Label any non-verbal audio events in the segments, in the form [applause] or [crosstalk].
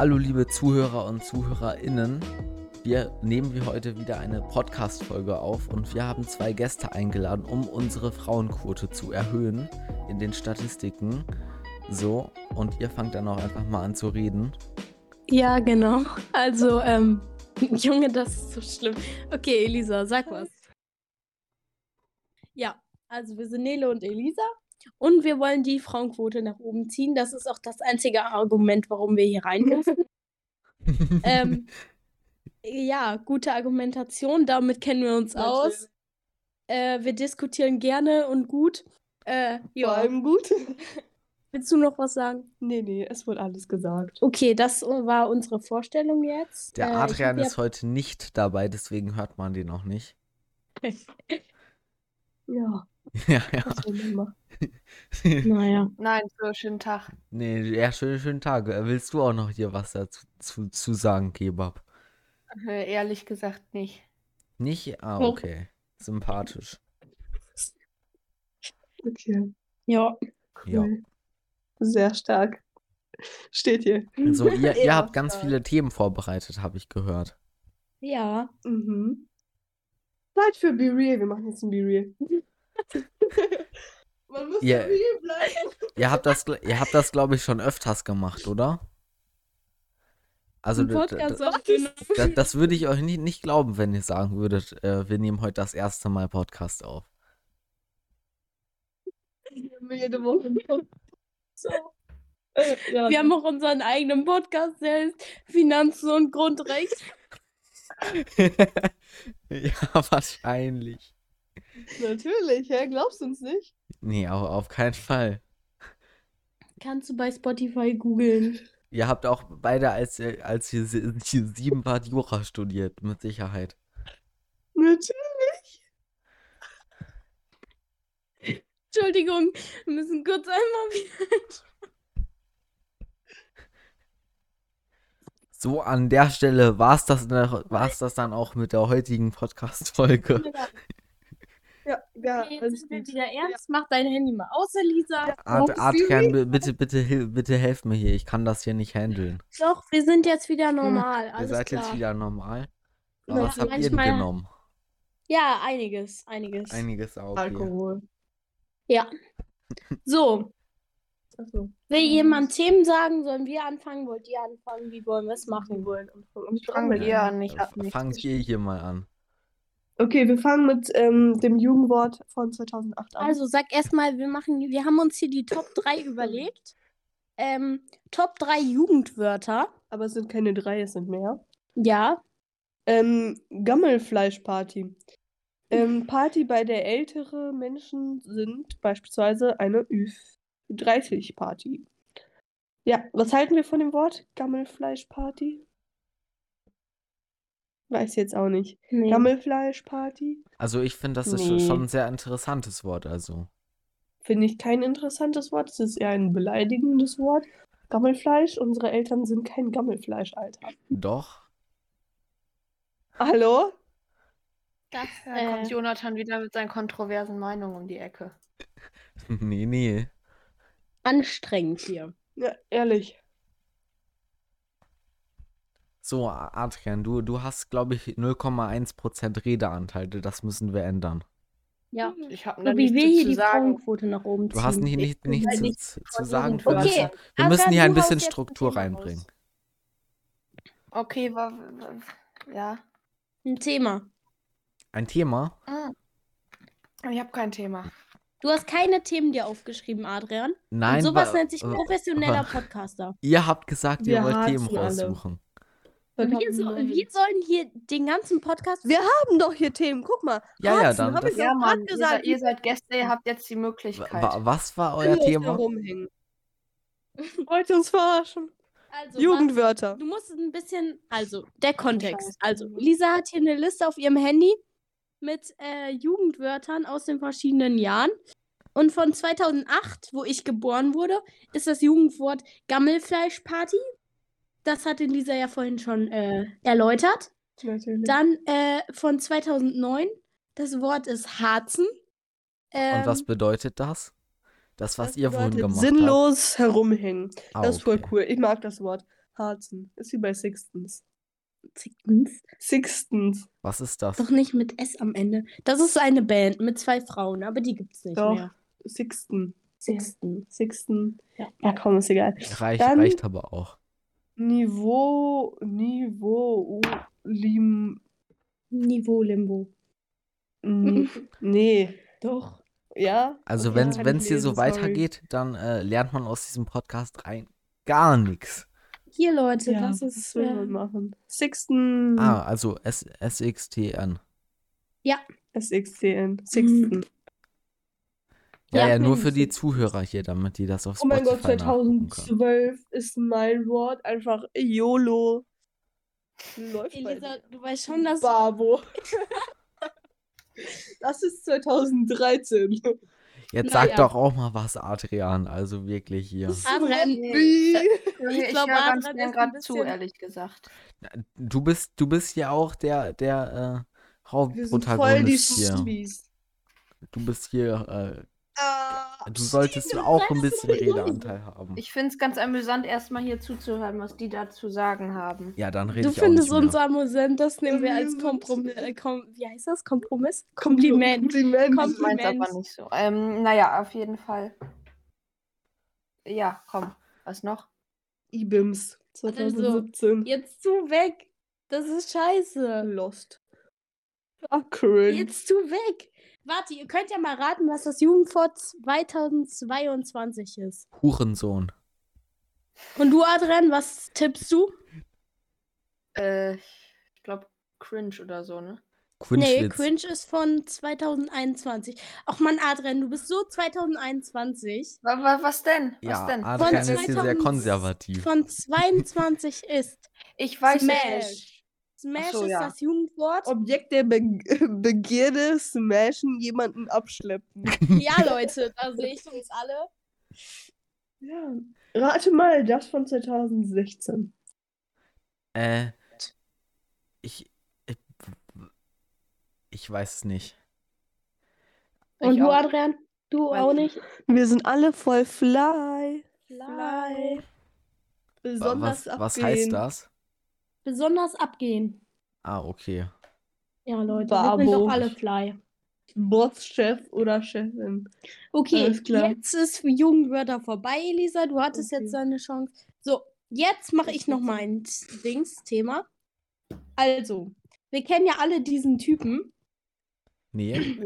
Hallo liebe Zuhörer und Zuhörerinnen. Wir nehmen wir heute wieder eine Podcast-Folge auf und wir haben zwei Gäste eingeladen, um unsere Frauenquote zu erhöhen in den Statistiken. So, und ihr fangt dann auch einfach mal an zu reden. Ja, genau. Also, ähm, [laughs] Junge, das ist so schlimm. Okay, Elisa, sag was. Ja, also wir sind Nele und Elisa und wir wollen die Frauenquote nach oben ziehen. Das ist auch das einzige Argument, warum wir hier rein dürfen. [laughs] ähm, ja, gute Argumentation, damit kennen wir uns aus. Äh, wir diskutieren gerne und gut. Äh, Vor ja. allem gut. [laughs] Willst du noch was sagen? nee, nee, es wurde alles gesagt. Okay, das war unsere Vorstellung jetzt. Der Äh, Adrian ist heute nicht dabei, deswegen hört man den auch nicht. [laughs] Ja, [laughs] ja, ja. was soll man machen? ja, [laughs] naja. Nein, so schönen Tag. Nee, ja, schönen, schönen Tag. Äh, Willst du auch noch hier was dazu zu, zu sagen, Kebab? Äh, ehrlich gesagt nicht. Nicht? Ah, Oh. okay. Sympathisch. Okay, Ja. Ja. cool. Sehr stark. Steht hier. So, ihr, [laughs] ihr Ja, habt ganz stark. viele Themen vorbereitet, habe ich gehört. Ja. Mhm. Zeit für Be Real. Wir machen jetzt ein Be Real. Man muss Ja. real bleiben. Ihr habt das, ihr habt das, glaube ich, schon öfters gemacht, oder? Also, Ein d- d- Podcast d- aufgenommen. da, das würde ich euch nicht, nicht glauben, wenn ihr sagen würdet, äh, wir nehmen heute das erste Mal Podcast auf. Wir jede Woche. So. Äh, ja, Wir haben auch unseren eigenen Podcast, der heißt Finanzen und Grundrecht. [laughs] ja, wahrscheinlich. Natürlich, hä? Glaubst du uns nicht? Nee, au- auf keinen Fall. Kannst du bei Spotify googeln. Ihr habt auch beide, als, ihr- als ihr sie- sie sieben wart, Jura studiert, mit Sicherheit. Natürlich. Entschuldigung, wir müssen kurz einmal wieder. So, an der Stelle war es das, war's das dann auch mit der heutigen Podcast-Folge. Ja, ja, Okay, jetzt sind wir gut. wieder ernst. Mach dein Handy mal aus, Elisa. Adrian, bi- bitte, bitte, bitte helf mir hier. Ich kann das hier nicht handeln. Doch, wir sind jetzt wieder normal. Ihr Alles seid klar. jetzt wieder normal. Ja, Aber was habt ihr denn genommen? Ja, einiges, einiges. Einiges auch. hier. Alkohol. Ja. So, Achso. will jemand Themen sagen? Sollen wir anfangen? Wollt ihr anfangen? Wie wollen wir es machen? wollen anfangen. Fangen wir an, ich hab F- nichts. Fangt ihr hier mal an. Okay, wir fangen mit ähm, dem Jugendwort von 2008 an. Also sag erstmal, wir machen, wir haben uns hier die Top 3 überlegt. Ähm, Top 3 Jugendwörter. Aber es sind keine drei, es sind mehr. Ja. Ähm, Gammelfleischparty. Ähm, Party, bei der ältere Menschen sind, beispielsweise eine Ü30-Party. Ja, was halten wir von dem Wort Gammelfleischparty? Weiß jetzt auch nicht. Nee. Gammelfleischparty? Also ich finde, das ist Nee. schon ein sehr interessantes Wort. Also Finde ich kein interessantes Wort. Es ist eher ein beleidigendes Wort. Gammelfleisch, unsere Eltern sind kein Gammelfleisch, Alter. doch. Hallo? Da Äh. kommt Jonathan wieder mit seinen kontroversen Meinungen um die Ecke. [laughs] nee, nee. Anstrengend hier. Ja, ehrlich. So, Adrian, du, du hast, glaube ich, 0,1% Redeanteil. Das müssen wir ändern. Ja. Ich habe So wie wir hier die sagen. Frauenquote nach oben ziehen. Du hast nicht, nicht, bin nichts halt zu, nicht zu, sagen. diesen Wir Okay, müssen, wir Adrian, müssen hier ein bisschen ein Struktur Thema reinbringen. raus. Okay, wa, wa, ja. Ein Thema. Ein Thema? Ah. Ich habe kein Thema. Du hast keine Themen dir aufgeschrieben, Adrian. Nein, Und sowas wa- nennt sich wa- professioneller wa- Podcaster. Ihr habt gesagt, ihr Wir wollt Themen alle. raussuchen. Wir, so, wir sollen hier den ganzen Podcast. Wir haben doch hier Themen. Guck mal. Ja, ja, Harzen, dann hab das- ich Ja, Mann, ihr, gesagt. seid, ihr seid Gäste, ihr habt jetzt die Möglichkeit. wa- Was war euer Sinnlos Thema? [laughs] Wollt ihr uns verarschen? Also, Jugendwörter. Du musst ein bisschen, also der Kontext. Also Lisa hat hier eine Liste auf ihrem Handy mit äh, Jugendwörtern aus den verschiedenen Jahren. Und von 2008, wo ich geboren wurde, ist das Jugendwort Gammelfleischparty. Das hatte Lisa ja vorhin schon äh, erläutert. Natürlich. Dann äh, von 2009, das Wort ist Harzen. Ähm, Und was bedeutet das? Das, was Das ihr vorhin gemacht habt. Sinnlos herumhängen. Ah, das ist voll cool. Ich mag das Wort. Harzen. Ist wie bei Sixtens. Sixtens. Sixtens. Was ist das? Doch nicht mit S am Ende. Das ist eine Band mit zwei Frauen, aber die gibt's nicht Doch. mehr. Sixten. Sixten. Sixten. Ja. Ja, komm, ist egal. Reicht, Dann- reicht aber auch. Niveau, Niveau, Lim, Niveau Limbo. n- nee. Doch. Ja? Also Okay, wenn es hier so sorry. weitergeht, dann äh, lernt man aus diesem Podcast rein gar nichts. Hier, Leute, Ja, das was ist. man machen? Sixten. Ah, also S SXTN. SXTN. Sixten. [laughs] Ja, Ja, ja, nur für die. Zuhörer hier, damit die das auf Oh mein Spotify Gott, nachgucken können. 2012 ist mein Wort einfach YOLO. Läuft Elisa, du weißt schon, dass. Babo. [laughs] Das ist 2013. Jetzt sag doch auch mal was, Adrian. Also wirklich hier. Adrian? Ich, glaub, höre ganz Adrian gern ist ein gerade zu, ehrlich gesagt. Du bist, du bist ja auch der, der äh, Wir sind voll die Hauptprotagonist hier. Smoothies. Du bist hier, Ah, äh, du solltest du auch ein bisschen. Redeanteil haben. Ich finde es ganz amüsant, erstmal hier zuzuhören, was die da zu sagen haben. Ja, dann rede du ich auch findest uns amüsant, das nehmen wir als. Kompromiss. Äh, kom wie heißt das? Kompromiss? Kompliment. Kompliment. Kom- Ich meins aber Kompliment. nicht so. Ähm, naja, auf jeden Fall. Ja, komm. Was noch? IBIMS Also, 2017. Jetzt zu weg. Das ist scheiße. Lost. Ah, cringe. Jetzt zu weg. Warte, ihr könnt ja mal raten, was das Jugendwort 2022 ist. Hurensohn. Und du, Adrian, was tippst du? Äh, ich glaube cringe oder so, ne? Nee, Quinschwitz. Cringe ist von 2021. Ach man, Adrian, du bist so 2021. Wa wa was denn? Was Ja, denn? Adrian ist hier sehr 2000 konservativ. Von 22 ist Ich weiß es nicht. Smash. So, ist ja. das Jugendwort. Objekt der Be [laughs] Begierde, smashen, jemanden abschleppen. [laughs] Ja, Leute, da [laughs] sehe ich uns alle. ja. Rate mal, das von 2016. Äh, ich, ich, ich weiß es nicht. Und Ich du, auch. Adrian? Du Weiß auch ich nicht? Wir sind alle voll fly. Fly. Besonders Was, was heißt das? Besonders abgehen. Ah, okay. Ja, Leute, wir sind Babo. doch alle fly. Boss, Chef oder Chefin. Okay, jetzt ist für Jugendwörter vorbei, Elisa. Du hattest Okay. jetzt deine Chance. So, jetzt mache ich noch mein Dings-Thema. Also, wir kennen ja alle diesen Typen. Nee.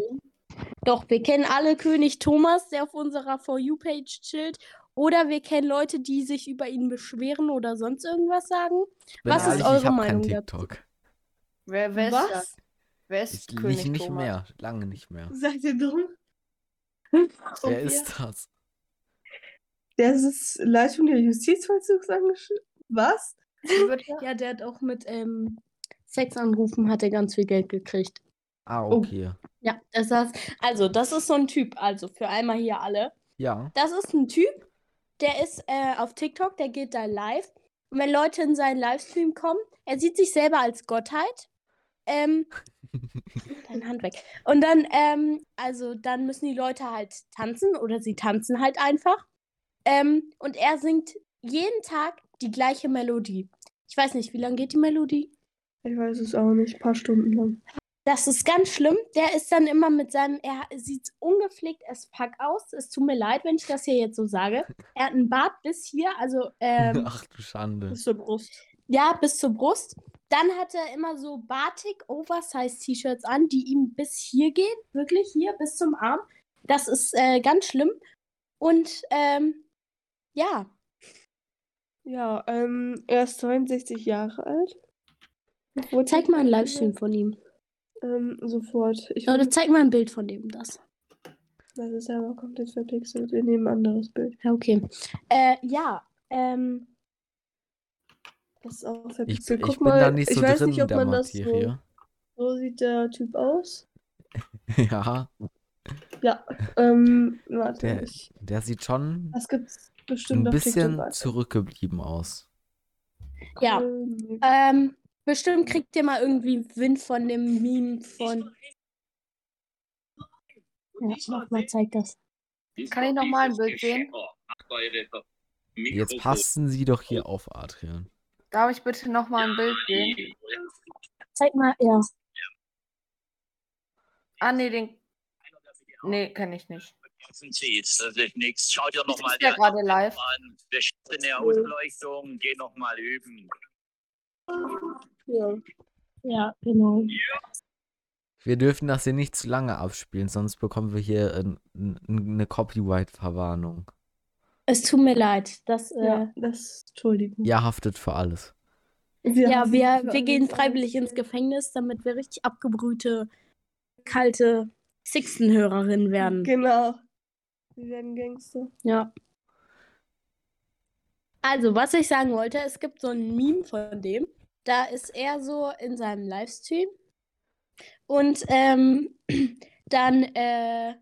Doch, wir kennen alle König Thomas, der auf unserer For You-Page chillt. Oder wir kennen Leute, die sich über ihn beschweren oder sonst irgendwas sagen. Bin Was ist ehrlich, eure ich hab Meinung kein dazu? TikTok. Wer, wer ist Was? das? Wer ist Ich, König nicht, nicht Thomas? mehr. Lange nicht mehr. Seid ihr dumm? Wer ist das? Der ist Leitung der Justizvollzugsangestellten. Was? Ja, der hat auch mit ähm, Sexanrufen hat er ganz viel Geld gekriegt. Ah, Oh. okay. Ja, das heißt, also das ist so ein Typ, also für einmal hier alle. Ja. Das ist ein Typ, der ist äh, auf TikTok, der geht da live. Und wenn Leute in seinen Livestream kommen, er sieht sich selber als Gottheit. Ähm, [laughs] deine Hand weg. Und dann, ähm, also dann müssen die Leute halt tanzen oder sie tanzen halt einfach. Ähm, und er singt jeden Tag die gleiche Melodie. Ich weiß nicht, wie lange geht die Melodie? Ich weiß es auch nicht. Ein paar Stunden lang. Das ist ganz schlimm. Der ist dann immer mit seinem, er sieht ungepflegt as fuck aus. Es tut mir leid, wenn ich das hier jetzt so sage. Er hat einen Bart bis hier, also ähm, [laughs] Ach du Schande. Bis zur Brust. ja, bis zur Brust. Dann hat er immer so Batik Oversize T-Shirts an, die ihm bis hier gehen, wirklich hier bis zum Arm. Das ist äh, ganz schlimm. Und ähm, ja, Ja, ähm, er ist 62 Jahre alt. Obwohl- zeig mal einen Livestream von ihm. Ähm, sofort. Ich Oder zeig mal ein Bild von dem, das. das ist aber komplett verpixelt. Wir nehmen ein anderes Bild. Ja, okay. Äh, ja, ähm, Das ist auch Ich, verpixelt. ich Guck bin mal, da nicht so ich weiß drin nicht, ob man das so, Materie. so sieht der Typ aus. [laughs] Ja, Ja, ähm, warte. Der- ich, der sieht schon das gibt's bestimmt ein bisschen zurückgeblieben aus. ja. Ähm, bestimmt kriegt ihr mal irgendwie Wind von dem Meme von. Ja, nochmal zeigt das. Kann ich noch mal ein Bild sehen? Jetzt passen Sie doch hier auf, Adrian. Darf ich bitte noch mal ein Bild sehen? Zeig mal, ja. Ah, nee, den. Nee, kenne ich nicht. Zieht. Das ist nichts. Schau dir Ist nochmal der gerade live? an. Verschiedene Ausleuchtung. Geh nochmal üben. Ja. Ja, genau. Wir dürfen das hier nicht zu lange abspielen, sonst bekommen wir hier äh, n- n- eine Copyright-Verwarnung. Es tut mir leid. Das, äh, ja, das, Entschuldigung. Ihr haftet für alles. ja, haben wir, wir gehen freiwillig ins Gefängnis, damit wir richtig abgebrühte, kalte Sixten-Hörerinnen werden. Genau. Wir werden Gangster. Ja. Also, was ich sagen wollte, es gibt so ein Meme von dem. Da ist er so in seinem Livestream. Und ähm, [clears throat] dann äh,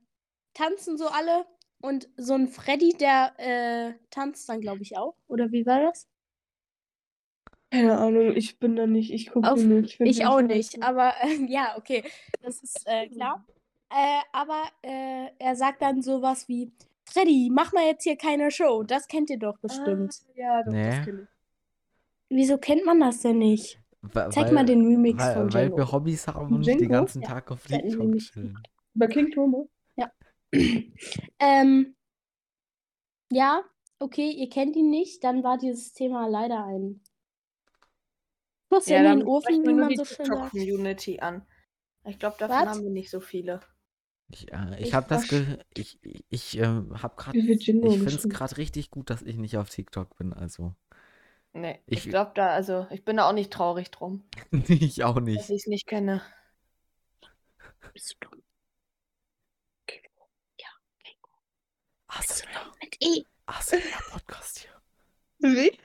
tanzen so alle. Und so ein Freddy, der äh, tanzt dann, glaube ich, auch. Oder wie war das? Keine Ahnung, ich bin da nicht. Ich gucke nicht. Ich den auch nicht. Aber äh, [laughs] ja, okay. Das ist äh, klar. Äh, aber äh, er sagt dann sowas wie: Freddy, mach mal jetzt hier keine Show. Das kennt ihr doch bestimmt. Ah, ja, doch, Nee. das kenn ich. Wieso kennt man das denn nicht? Wa- Zeig mal den Remix weil, von weil Django. wir Hobbys haben und nicht den Django? ganzen Ja, Tag auf nämlich chillen. Bei King Thomas. [clears throat] ähm, ja, okay, ihr kennt ihn nicht, dann war dieses Thema leider ein Schuss in dann den Ofen, wie man so schön sagt. TikTok-Community an. Ich glaube, davon Was? haben wir nicht so viele. Ich, äh, ich Ich habe das, ich, ich, ich ähm, habe gerade, ich finde es gerade richtig gut, dass ich nicht auf TikTok bin, also Nee, Ich- ich, glaube da, also ich bin da auch nicht traurig drum, [laughs] ich auch dass nicht. ich es nicht kenne. Bist du dumm? ASMR, Mit E. ASMR Podcast hier. Wie?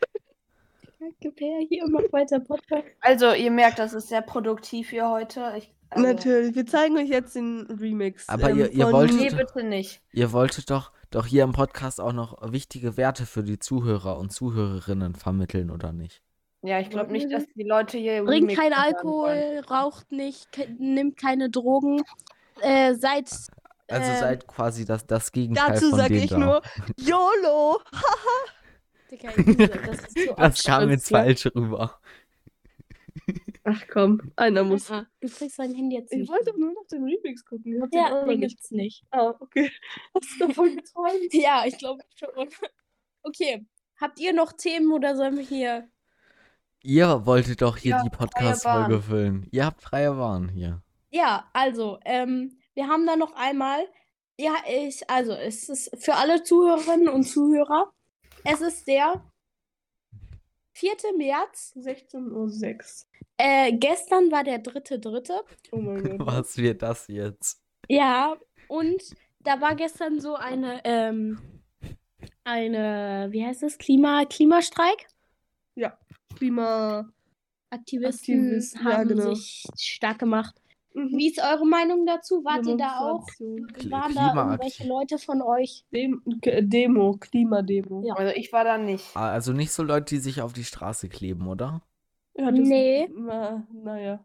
Gib her, hier mach weiter Podcast. Also, ihr merkt, das ist sehr produktiv hier heute. Ich, also, Natürlich. Wir zeigen euch jetzt den Remix. Aber ähm, ihr- ihr von- wolltet- Nee, bitte nicht. Ihr wolltet doch, doch hier im Podcast auch noch wichtige Werte für die Zuhörer und Zuhörerinnen vermitteln, oder nicht? Ja, ich glaube nicht, dass die Leute hier. Trinkt Remix kein hören wollen. Alkohol, raucht nicht, ke nimmt keine Drogen. Äh, seid. Also ähm, seid quasi das, das Gegenteil Dazu von sage denen ich da. nur YOLO! [laughs] Elise, das ist zu Das kam jetzt falsch rüber. Ach komm, einer muss. Du kriegst dein Handy jetzt Ich nicht. wollte nur noch den Remix gucken. Ich den Ja, den nicht. gibt's nicht. Ah, okay. [laughs] Hast du davon geträumt? Ja, ich glaube schon. Okay. Habt ihr noch Themen oder sollen wir hier. Ihr wolltet doch hier Ja, die Podcast-Folge füllen. Ihr habt freie Bahn hier. Ja, also, ähm, wir haben da noch einmal. Ja, ich, also, es ist für alle Zuhörerinnen und Zuhörer. Es ist der 4. März. 16.06 Uhr. Äh, gestern war der 3.3. Oh mein [laughs] Gott. Was wird das jetzt? Ja, und da war gestern so eine, ähm, eine, wie heißt es? Klima, Klimastreik? Klima. Aktivisten Aktivisten, ja, haben genau. sich stark gemacht. Mhm. Wie ist eure Meinung dazu? Wart ihr da auch? Waren da irgendwelche Leute von euch? Dem K- Demo, Klimademo. Ja. Also, ich war da nicht. Ah, Also nicht so Leute, die sich auf die Straße kleben, oder? Ja, Nee. Na, naja.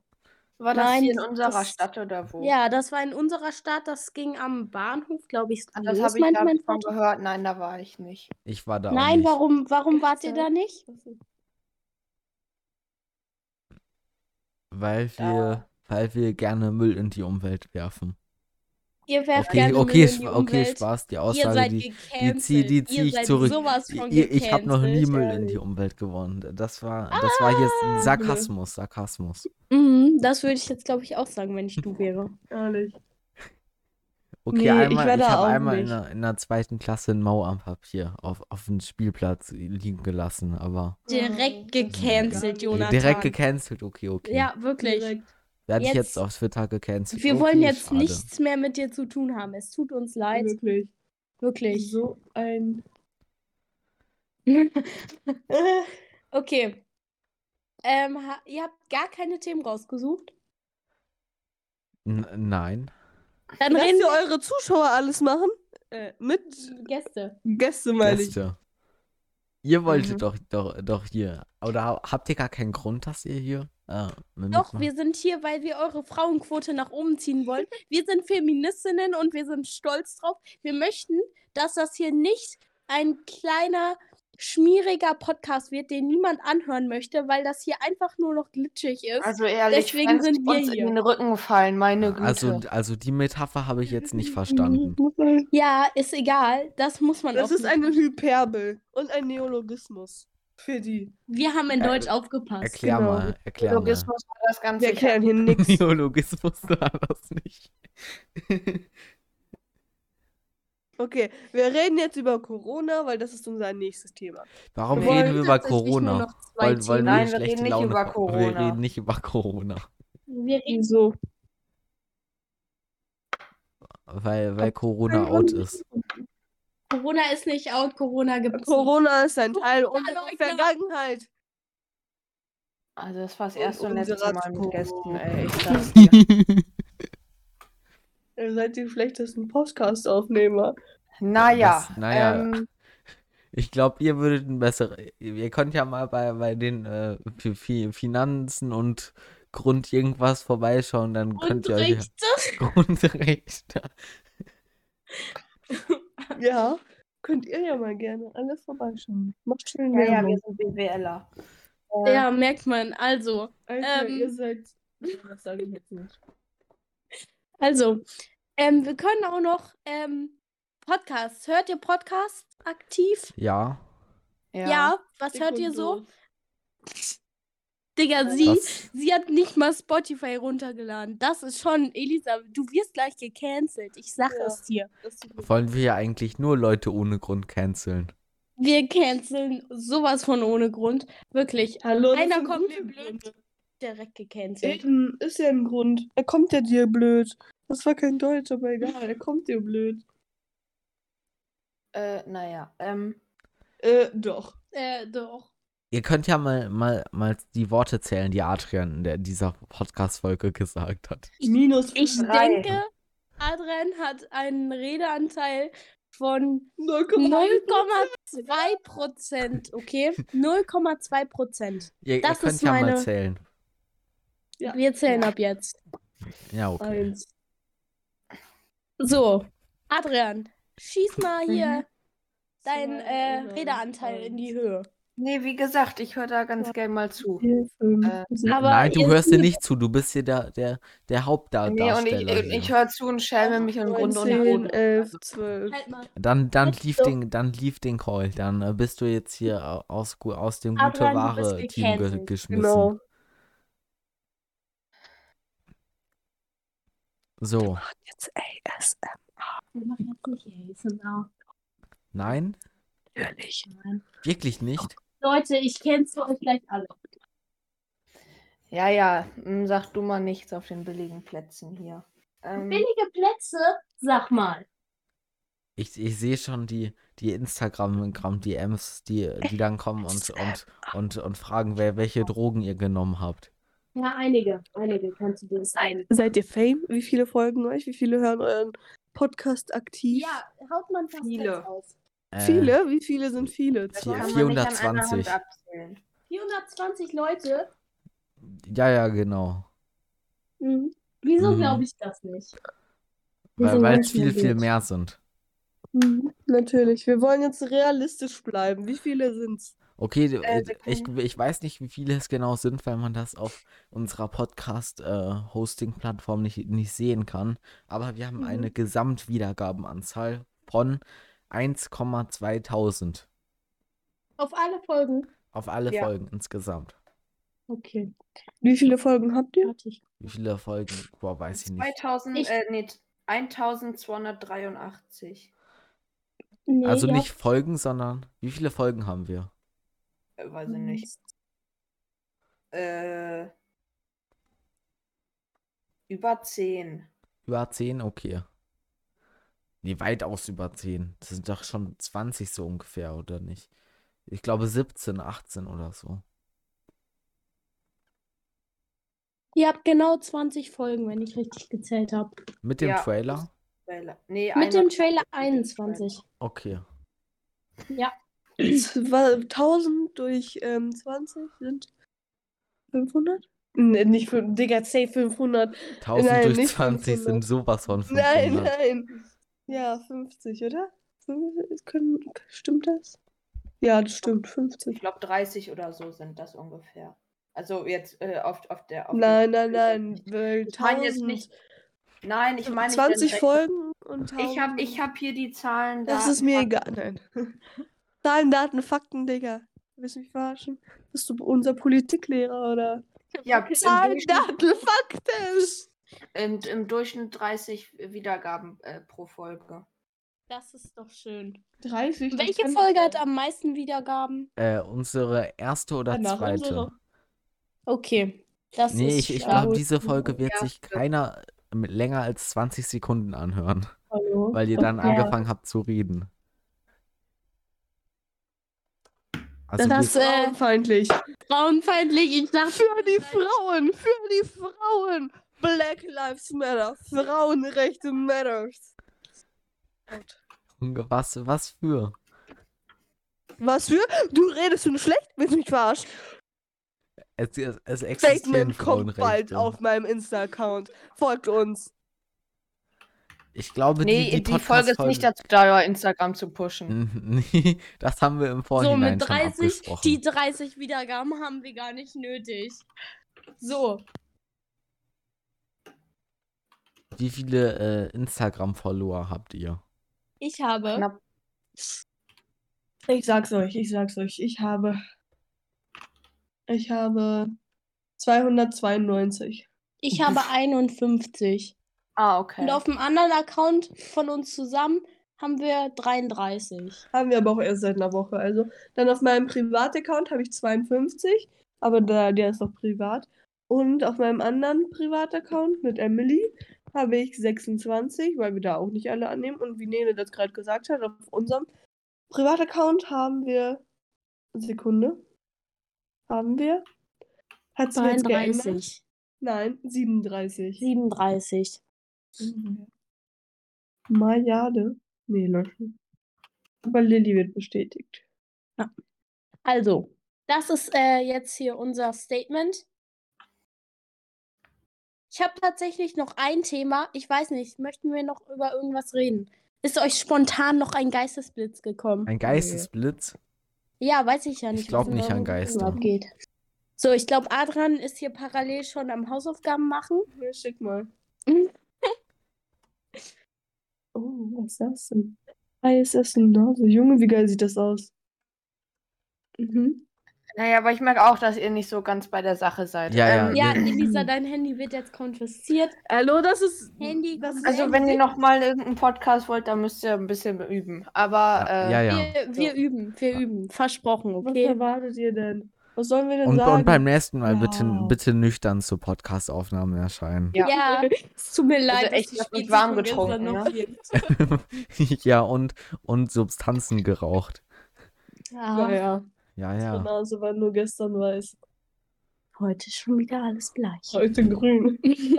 War das Nein, hier in unserer das- Stadt oder wo? Ja, das war in unserer Stadt. Das ging am Bahnhof, glaube ich. Ah, das habe ich mein davon Vater. gehört. Nein, da war ich nicht. Ich war da auch Nein, nicht. warum, warum wart ihr da nicht? Weil Da- wir, weil wir gerne Müll in die Umwelt werfen. Ihr werft Okay, gerne okay, Müll in die Sp- okay, Umwelt. Spaß. Die Aussage, die, die gecancelt. zieh- die zieh ihr ich seid zurück. sowas von ich, ich habe noch nie Müll in die Umwelt gewonnen. Das war, das war jetzt Ah, ein Sarkasmus, Sarkasmus. Mhm, das würde ich jetzt, glaube ich, auch sagen, wenn ich du wäre. [laughs] Ehrlich. Okay, Nee, ich einmal, ich, da habe einmal in der, in der zweiten Klasse ein Mauerpapier auf, auf dem Spielplatz liegen gelassen, aber Direkt ist gecancelt, Jonathan. direkt gecancelt, okay, okay. Ja, wirklich. Direkt. Werde ich jetzt- jetzt auf Twitter gecancelt. Wir okay, wollen jetzt schade. nichts mehr mit dir zu tun haben. Es tut uns leid. Wirklich. Wirklich. So ein. [laughs] okay. Ähm, ha ihr habt gar keine Themen rausgesucht? N nein. Dann Lasst reden wir eure Zuschauer alles machen? Äh, mit Gäste. Gäste meine ich. Gäste. Ihr wolltet Mhm. doch, doch, doch hier. Oder habt ihr gar keinen Grund, dass ihr hier mit- Doch, wir sind hier, weil wir eure Frauenquote nach oben ziehen wollen. Wir sind Feministinnen und wir sind stolz drauf. Wir möchten, dass das hier nicht ein kleiner schmieriger Podcast wird, den niemand anhören möchte, weil das hier einfach nur noch glitschig ist. Also ehrlich, Deswegen sind die wir uns hier. in den Rücken fallen, meine Güte. Also, also die Metapher habe ich jetzt nicht verstanden. ja, ist egal. Das muss man Das auch ist nicht eine. Hyperbel und ein Neologismus für die. Wir haben in Äh, Deutsch aufgepasst. Erklär genau. mal, erklär mal. Logismus war das Ganze. Wir erklären hier [laughs] nichts. Neologismus war das nicht. [laughs] Okay, wir reden jetzt über Corona, weil das ist unser nächstes Thema. Warum Wir reden wir über Corona? Themen. wir Nein, wir schlechte reden nicht Laune über ver- Wir Corona. reden nicht über Corona. Wir reden Wieso? Weil, weil Corona out ist. Corona ist nicht out, Corona gibt es. Corona ist ein Teil unserer. Vergangenheit. Also das war das Und erste und letzte unserer Mal mit. Gästen, ey. Ich sag's [laughs] dir. Ihr seid die schlechtesten Podcast-Aufnehmer. Naja, Das- naja. ähm, Ich glaube, ihr würdet ein besseres. Ihr könnt ja mal bei, bei den äh, Fi- Fi- Finanzen und Grund irgendwas vorbeischauen, dann könnt ihr euch [laughs] Grundrechte. Grundrechte. Ja, [laughs] könnt ihr ja mal gerne alle vorbeischauen. Macht schön ja, ja, wir sind BWLer. Äh, Ja, merkt man. Also, Alter, ähm, ihr seid. [laughs] Das sage ich jetzt nicht. also, ähm, wir können auch noch ähm, Podcasts. Hört ihr Podcasts aktiv? Ja. Ja. was Dick hört ihr so? Digga, sie, Das, sie hat nicht mal Spotify runtergeladen. Das ist schon, Elisa, du wirst gleich gecancelt. Ich sag Ja. es dir. Wollen wir ja eigentlich nur Leute ohne Grund canceln. Wir canceln sowas von ohne Grund. Wirklich. Hallo, Einer kommt mir blöd. Direkt gecancelt. Eben, ist ja ein Grund. Er kommt ja dir blöd. Das war kein Deutsch, aber egal, er kommt dir blöd. Äh, naja, ähm, Äh, doch. Äh, doch. Ihr könnt ja mal, mal, mal die Worte zählen, die Adrian in der, dieser Podcast-Folge gesagt hat. Minus Ich Drei. denke, Adrian hat einen Redeanteil von 0,1. 0,2 Prozent, okay? 0,2 Prozent. Ihr, ihr Das könnt ist ja mal meine- zählen. Ja. Wir zählen Ja. ab jetzt. Ja, okay. Eins. So, Adrian, schieß mal hier Mhm. deinen äh, Redeanteil in die. Höhe. Nee, wie gesagt, ich höre da ganz gerne mal zu. Äh, Nein, du hörst dir nicht zu. Du bist hier der, der, der Nee, und Hauptdarsteller. ich, ich höre zu und schäme mich in Grund und 19, Boden. 11, 12. Halt mal. Dann, dann, lief den, dann lief den Call. Dann äh, bist du jetzt hier au- aus, aus dem bist Gute-Ware-Team ge geschmissen. Genau. So, Jetzt ASMR. nein? Natürlich. Nein. Wirklich nicht? Leute, ich kenn's euch gleich alle. Ja, ja, hm, sag du mal nichts auf den billigen Plätzen hier. Ähm, Billige Plätze, sag mal. Ich, ich sehe schon die, die Instagram-DMs, die, die dann kommen und, und, und, und fragen, wer, welche Drogen ihr genommen habt. Ja, einige. Einige kannst du dir sein. Seid ihr Fame? Wie viele folgen euch? Wie viele hören euren Podcast aktiv? Ja, haut man fast Viele. jetzt aus. Äh, Viele? Wie viele sind viele? das Vier- kann Zwei? man nicht an einer Hand 420. abzählen. 420 Leute? Ja, ja, genau. Mhm. Wieso Mhm. glaube ich das nicht? Weil sind es viel, viel mehr sind. Mhm, natürlich. Wir wollen jetzt realistisch bleiben. Wie viele sind's? Okay, d- Äh, äh, ich, ich weiß nicht, wie viele es genau sind, weil man das auf unserer Podcast-Hosting-Plattform nicht, nicht sehen kann. Aber wir haben Mhm. eine Gesamtwiedergabenanzahl von 1,2000 Auf alle Folgen. auf alle Ja. Folgen insgesamt. Okay. Wie viele Folgen habt ihr? Wie viele Folgen? Boah, weiß ich nicht. 2000, Ich- äh, nee, 1283. Nee, Also ja. nicht Folgen, sondern wie viele Folgen haben wir? Äh, weiß ich nicht. Äh, über 10. Über 10? Okay. Nee, weitaus über 10. Das sind doch schon 20 so ungefähr, oder nicht? Ich glaube 17, 18 oder so. Ihr habt genau 20 Folgen, wenn ich richtig gezählt habe. Mit dem Ja. Trailer? Trailer. Nee, Mit dem 21 Trailer mit dem 21. Okay. Ja. 1000 durch ähm, 20 sind 500? Nee, nicht 5, Digga, say 500. 1000 Nein, durch nicht 20 sind 500. sowas von 500. Nein, nein. Ja, 50, oder? Stimmt das? Ja, das stimmt, 50. Ich glaube 30 oder so sind das ungefähr. Also jetzt äh, auf, auf der. Auf Nein, nein, nein. weil Ich meine jetzt 1000, nicht. Nein, ich meine nicht 20 den Folgen und Ich habe 1000 ich hab hier die Zahlen. Das Daten, ist mir Fakten. egal. Nein. [laughs] Zahlen, Daten, Fakten, Digga. Willst du mich verarschen? Bist du unser Politiklehrer oder? Ja, Zahlen, Daten, Fakten. Im, im Durchschnitt 30 Wiedergaben äh, pro Folge. Das ist doch schön. 30. das Welche Folge hat am meisten Wiedergaben? Äh, unsere erste oder Danach zweite? unsere. Okay. Das Nee, ist ich, ich glaube, diese Folge wird Ja, sich keiner mit länger als 20 Sekunden anhören, Hallo? weil ihr dann Ja. angefangen habt zu reden. Also Das, äh, Frauenfeindlich. frauenfeindlich. Ich dachte, Für die Frauen, für die Frauen. Black Lives Matter. Frauenrechte matters. was, was für? Was für? Du redest schon schlecht, willst du mich verarschen? Es, es, es existieren Statement kommt bald auf meinem Insta-Account. Folgt uns. Ich glaube, Nee, die, die, die, Folge ist nicht dazu da, euer Instagram zu pushen. Nee, [laughs] das haben wir im so Vorhinein mit schon 30, abgesprochen. die 30 Wiedergaben haben wir gar nicht nötig. So, Wie viele äh, Instagram-Follower habt ihr? ich habe Knapp. Ich sag's euch, ich sag's euch. Ich habe. Ich habe 292. Ich habe [laughs] 51. Ah, okay. Und auf dem anderen Account von uns zusammen haben wir 33. Haben wir aber auch erst seit einer Woche. Also dann auf meinem Privataccount habe ich 52, aber da, der ist noch privat. Und auf meinem anderen Privataccount mit Emily habe ich 26, weil wir da auch nicht alle annehmen. Und wie Nele das gerade gesagt hat, auf unserem Privataccount haben wir. Sekunde. Haben wir. Hat sie jetzt geändert? 33. Nein, 37. 37. Mhm. Majade? Nee, löschen. Aber Lilly wird bestätigt. Also, das ist äh, jetzt hier unser Statement. Ich habe tatsächlich noch ein Thema. Ich weiß nicht, möchten wir noch über irgendwas reden? Ist euch spontan noch ein Geistesblitz gekommen? Ein Geistesblitz? Ja, weiß ich ja nicht. Ich glaub was nicht in an Geister. überhaupt Geht. So, ich glaube, Adrian ist hier parallel schon am Hausaufgaben machen. Ja, schick mal. [laughs] Oh, was ist das denn? ISS in Nase. Junge, wie geil sieht das aus? Mhm. Naja, aber ich merke auch, dass ihr nicht so ganz bei der Sache seid. Ja, ja, Ähm, Ja, Elisa, dein Handy wird jetzt konfisziert. Hallo, das ist. Handy das ist. Also, wenn ihr nochmal irgendeinen Podcast wollt, dann müsst ihr ein bisschen üben. Aber Ja, äh, ja, ja. Wir, wir üben, wir üben. Versprochen, Was okay? erwartet ihr denn? Was sollen wir denn Und, sagen? und beim nächsten Mal bitte, Ja. bitte nüchtern zur Podcastaufnahme erscheinen. Ja. Ja, es tut mir leid, echt dass die was mit Spezi warm getrunken, ne? [laughs] ja, und, und Substanzen geraucht. Ja, Naja, Ja, ja. ja. Nase war nur gestern weiß. heute ist schon wieder alles gleich. Heute grün. [laughs]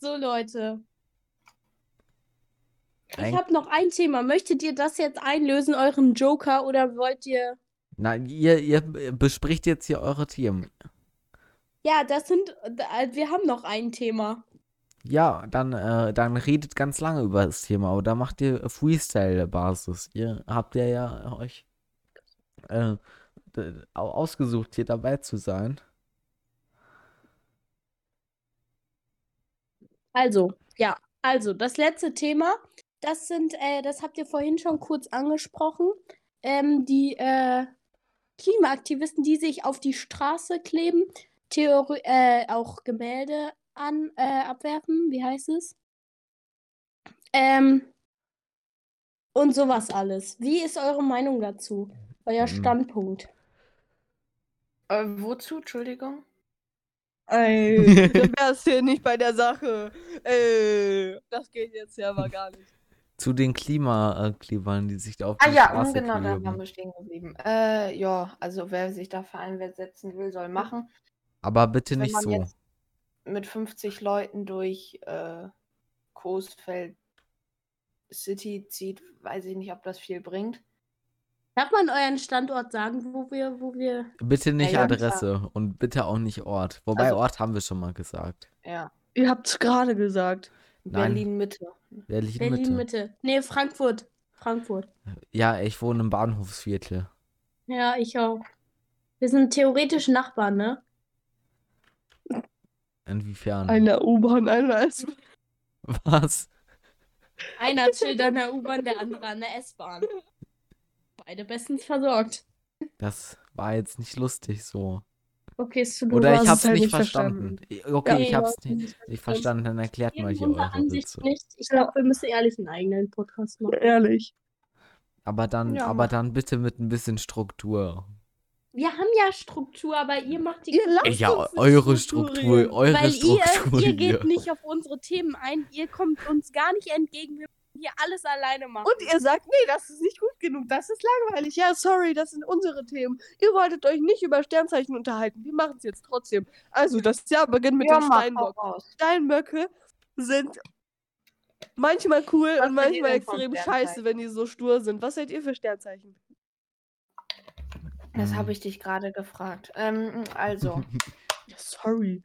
So, Leute. Ich habe noch ein Thema. Möchtet ihr das jetzt einlösen, euren Joker, oder wollt ihr. Nein, ihr, ihr bespricht jetzt hier eure Themen. Ja, das sind. Wir haben noch ein Thema. Ja, dann, äh, dann redet ganz lange über das Thema oder macht ihr Freestyle-Basis. Ihr habt ja, ja euch äh, ausgesucht, hier dabei zu sein. Also, ja. Also, das letzte Thema, das sind, äh, das habt ihr vorhin schon kurz angesprochen. Ähm, die äh, Klimaaktivisten, die sich auf die Straße kleben, Theorie, äh, auch Gemälde an, äh, abwerfen, wie heißt es? Ähm, und sowas alles. Wie ist eure Meinung dazu? Euer Mhm. Standpunkt? äh, wozu? Entschuldigung. Ey, [laughs] du wärst hier nicht bei der Sache. Ey, das geht jetzt ja aber gar nicht. Zu den Klimaklebern, die sich da auf Ah die ja, Straße genau, da kleben. waren wir stehen geblieben. Äh, ja, also wer sich dafür einsetzen will, soll machen. Aber bitte Wenn nicht so. jetzt mit 50 Leuten durch äh, Coesfeld City zieht, weiß ich nicht, ob das viel bringt. Darf man euren Standort sagen, wo wir, wo wir. Bitte nicht ja, Adresse und bitte auch nicht Ort. Wobei Also- Ort haben wir schon mal gesagt. Ja, Ihr habt's gerade gesagt. Berlin Mitte. Berlin, Berlin Mitte. Mitte. Nee, Frankfurt. Frankfurt. Ja, ich wohne im Bahnhofsviertel. Ja, ich auch. Wir sind theoretisch Nachbarn, ne? Inwiefern? Einer U-Bahn, einer S-Bahn. Was? Einer chillt an der U-Bahn, der andere an der S-Bahn. Beide bestens versorgt. Das war jetzt nicht lustig so. Okay, es tut Oder ich hab's es halt nicht verstanden. verstanden. Okay, Ja. ich hab's nicht, nicht verstanden, dann erklärt mal hier eure Ansicht Witze. nicht. Ich glaube, wir müssen ehrlich einen eigenen Podcast machen. Ehrlich. Aber dann, Ja, aber dann bitte mit ein bisschen Struktur. Wir haben ja Struktur, aber ihr macht die Ihr lasst Ja, uns eure Struktur, strukturieren. eure Weil Struktur ihr, ihr geht nicht auf unsere Themen ein, ihr kommt uns gar nicht entgegen, wir müssen hier alles alleine machen. Und ihr sagt, nee, das ist nicht gut genug, das ist langweilig. Ja, sorry, das sind unsere Themen. Ihr wolltet euch nicht über Sternzeichen unterhalten. Wir machen es jetzt trotzdem. Also, das Jahr beginnt mit ja, dem Steinbock. Steinböcke sind manchmal cool Was und manchmal extrem scheiße, wenn die so stur sind. Was seid ihr für Sternzeichen? Das Hm. habe ich dich gerade gefragt. Ähm, also, [laughs] Ja, sorry.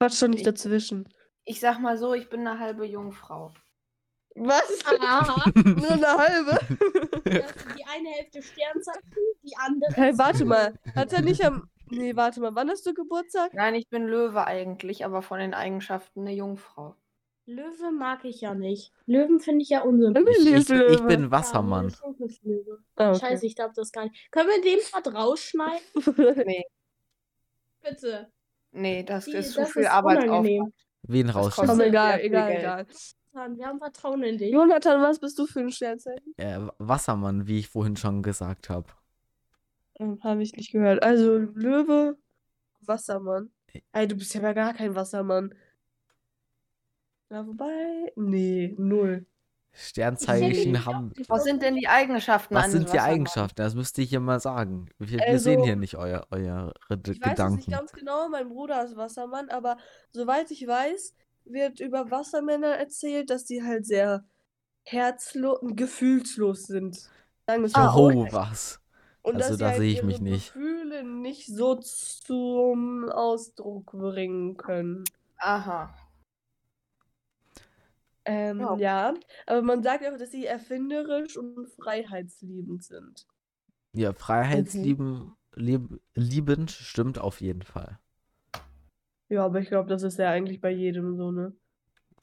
Quatsch schon nicht Ich- dazwischen. ich sag mal so, ich bin eine halbe Jungfrau. Was? Aha. [laughs] Nur eine halbe? Das ist die eine Hälfte Sternzeichen, die andere. Hey, warte mal. Hat er nicht am. Nee, warte mal. Wann hast du Geburtstag? Nein, ich bin Löwe eigentlich, aber von den Eigenschaften eine Jungfrau. Löwe mag ich ja nicht. Löwen finde ich ja unsympathisch. Ich, ich, ich bin Wassermann. Ja. Ah, okay. Scheiße, ich darf das gar nicht. Können wir den Part rausschneiden? [laughs] Nee, Bitte. nee, das Die, ist zu viel ist Arbeitsaufwand. unangenehm. Wen Das Komm, rausschneiden? egal, egal, egal. Wir haben Vertrauen in dich. Jonathan, was bist du für ein Sternzeichen? Äh, Wassermann, wie ich vorhin schon gesagt habe. Ähm, Habe ich nicht gehört. Also Löwe, Wassermann. Ey, du bist ja mal gar kein Wassermann. Ja, wobei. Nee, null. Sternzeichen Ich haben. Ich Was sind denn die Eigenschaften Was sind die? Eigenschaften? Das müsste ich hier mal sagen. Wir, wir Also, sehen hier nicht euer, eure Ich weiß es nicht Gedanken. ganz genau, mein Bruder ist Wassermann, aber soweit ich weiß, wird über Wassermänner erzählt, dass die halt sehr herzlos und gefühlslos sind. Sagen wir es mal Ah. Oh, was? Und also dass da sie halt sehe ich ihre mich nicht. Gefühle nicht so zum Ausdruck bringen können. Aha. Ähm, Ja. ja, aber man sagt auch, dass sie erfinderisch und freiheitsliebend sind. Ja, Freiheitslieben lieb, liebend stimmt auf jeden Fall. Ja, aber ich glaube, das ist ja eigentlich bei jedem so, ne?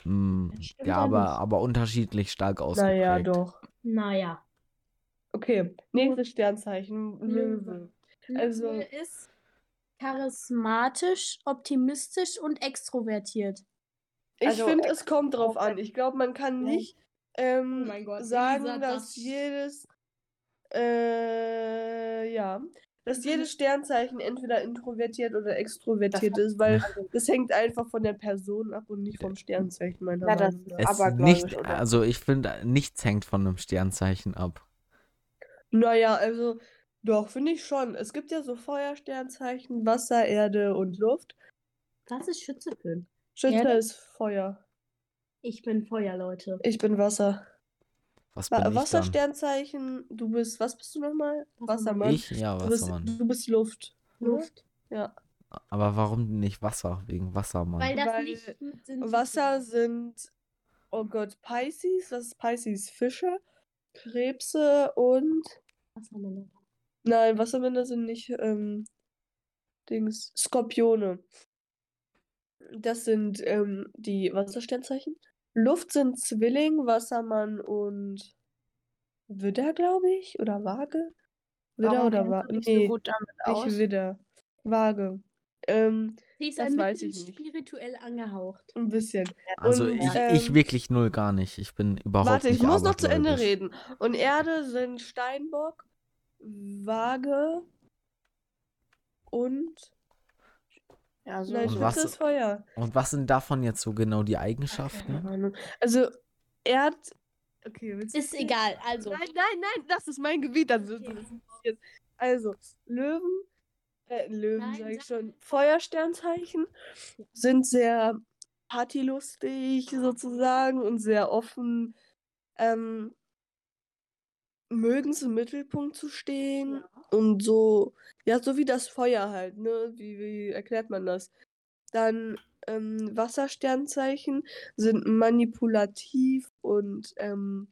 Mm, ja, aber, nicht. aber unterschiedlich stark ausgeprägt. Naja, doch. Naja. Okay, nächstes Sternzeichen, Löwe. Also- Löwe ist charismatisch, optimistisch und extrovertiert. Ich Also, finde, äh, es kommt drauf an. Ich glaube, man kann Ja. nicht ähm, Oh mein Gott, sagen, Elisa, dass das- jedes, äh, ja, dass jedes Sternzeichen entweder introvertiert oder extrovertiert Das- ist, weil Also, das hängt einfach von der Person ab und nicht vom Sternzeichen, meiner Ja, das Meinung nach. nicht, oder? also ich finde, nichts hängt von einem Sternzeichen ab. Naja, also, doch, finde ich schon. Es gibt ja so Feuersternzeichen, Wasser, Erde und Luft. Das ist Schützefilm. Schütze Erde? ist Feuer. Ich bin Feuer, Leute. Ich bin Wasser. Was Wa bin ich dann? Wassersternzeichen, du bist, was bist du nochmal? Wassermann. Ich? Ja, Du bist, Wassermann. du bist Luft. Luft. Ja. Aber warum nicht Wasser? Wegen Wassermann. Weil das Weil nicht Sinn Wasser sind, oh Gott, Pisces. Was ist Pisces? Fische, Krebse und. Wassermänner. Nein, Wassermänner sind nicht ähm, Dings. Skorpione. Das sind ähm, die Wassersternzeichen. Luft sind Zwilling, Wassermann und Widder, glaube ich. Oder Waage? Widder warum oder Waage? Nee, so gut damit aus? nicht Widder. Waage. Ähm, Sie ist Das ein weiß ich nicht. spirituell angehaucht. ein bisschen. Also und, ich, ich ähm, wirklich null gar nicht. Ich bin überhaupt Warte, ich nicht muss noch zu Ende reden. Und Erde sind Steinbock, Waage und. Ja, so Und was- ist Feuer. Und was sind davon jetzt so genau die Eigenschaften? Also, Erd. Okay, willst du Ist egal, also. Nein, nein, nein, das ist mein Gebiet. Also, Okay. das also Löwen, äh, Löwen sage ich schon, Feuersternzeichen sind sehr partylustig sozusagen und sehr offen, ähm, mögen es im Mittelpunkt zu stehen und so, ja, so wie das Feuer halt, ne? Wie, wie erklärt man das? Dann ähm, Wassersternzeichen sind manipulativ und ähm,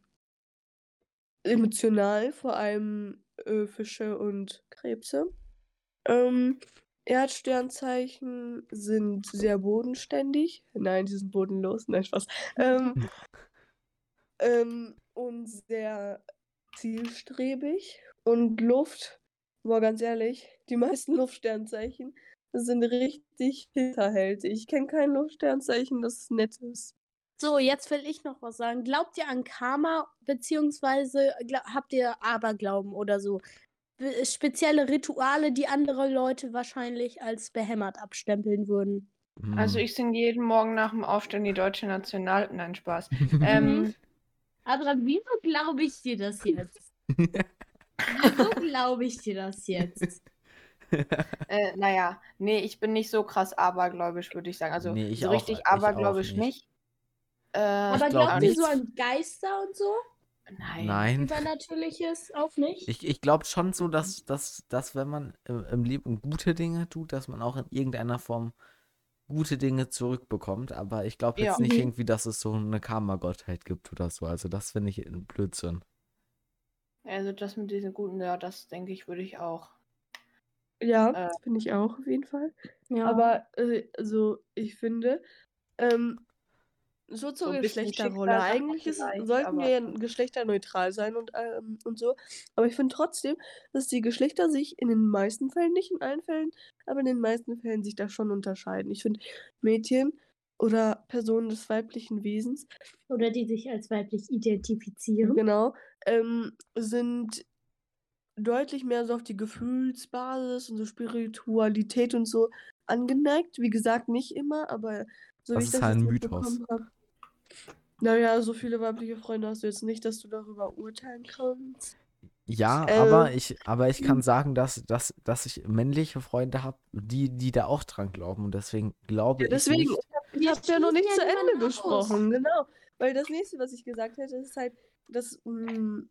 emotional, vor allem äh, Fische und Krebse. Ähm, Erdsternzeichen sind sehr bodenständig. Nein, die sind bodenlos. Nein, Spaß. Ähm, [laughs] ähm, und sehr zielstrebig. Und Luft, boah, ganz ehrlich, die meisten [laughs] Luftsternzeichen sind richtig hinterhältig. Ich kenne kein Luftsternzeichen, das nett ist. So, jetzt will ich noch was sagen. Glaubt ihr an Karma, beziehungsweise gla- habt ihr Aberglauben oder so? Be- Spezielle Rituale, die andere Leute wahrscheinlich als behämmert abstempeln würden. Also ich singe jeden Morgen nach dem Aufstehen die deutsche National... Nein, Spaß. [laughs] ähm, Adrian, wieso glaube ich dir das jetzt? wieso glaube ich dir das jetzt? [laughs] äh, naja, nee, ich bin nicht so krass abergläubisch, würde ich sagen. Also Nee, ich so auch- richtig ich abergläubisch nicht. nicht. Äh, Aber glaub glaubt ihr so an Geister und so? nein. Nein. Übernatürliches auch nicht? Ich, ich glaube schon so, dass, dass, dass wenn man im, im Leben gute Dinge tut, dass man auch in irgendeiner Form gute Dinge zurückbekommt. Aber ich glaube jetzt Ja. nicht Mhm. irgendwie, dass es so eine Karma-Gottheit gibt oder so. Also das finde ich ein Blödsinn. Also das mit diesen guten, ja, das denke ich, würde ich auch. Ja, Äh. finde ich auch auf jeden Fall. ja. Aber äh, also ich finde, ähm, so zur So Geschlechterrolle. Eigentlich ist, sollten wir ja geschlechterneutral sein und, ähm, und so. Aber ich finde trotzdem, dass die Geschlechter sich in den meisten Fällen, nicht in allen Fällen, aber in den meisten Fällen sich da schon unterscheiden. Ich finde, Mädchen oder Personen des weiblichen Wesens, Oder die sich als weiblich identifizieren. genau, ähm, sind deutlich mehr so auf die Gefühlsbasis und so Spiritualität und so angeneigt. Wie gesagt, nicht immer, aber so Das wie ich ist das halt ein Mythos. Naja, so viele weibliche Freunde hast du jetzt nicht, dass du darüber urteilen kannst. Ja, Äh, aber ich, aber ich kann sagen, dass, dass, dass ich männliche Freunde habe, die, die da auch dran glauben. Und deswegen glaube Ja, deswegen, ich nicht. ich habe ja noch nicht zu Ende gesprochen, genau. Weil das nächste, was ich gesagt hätte, ist halt, dass mh,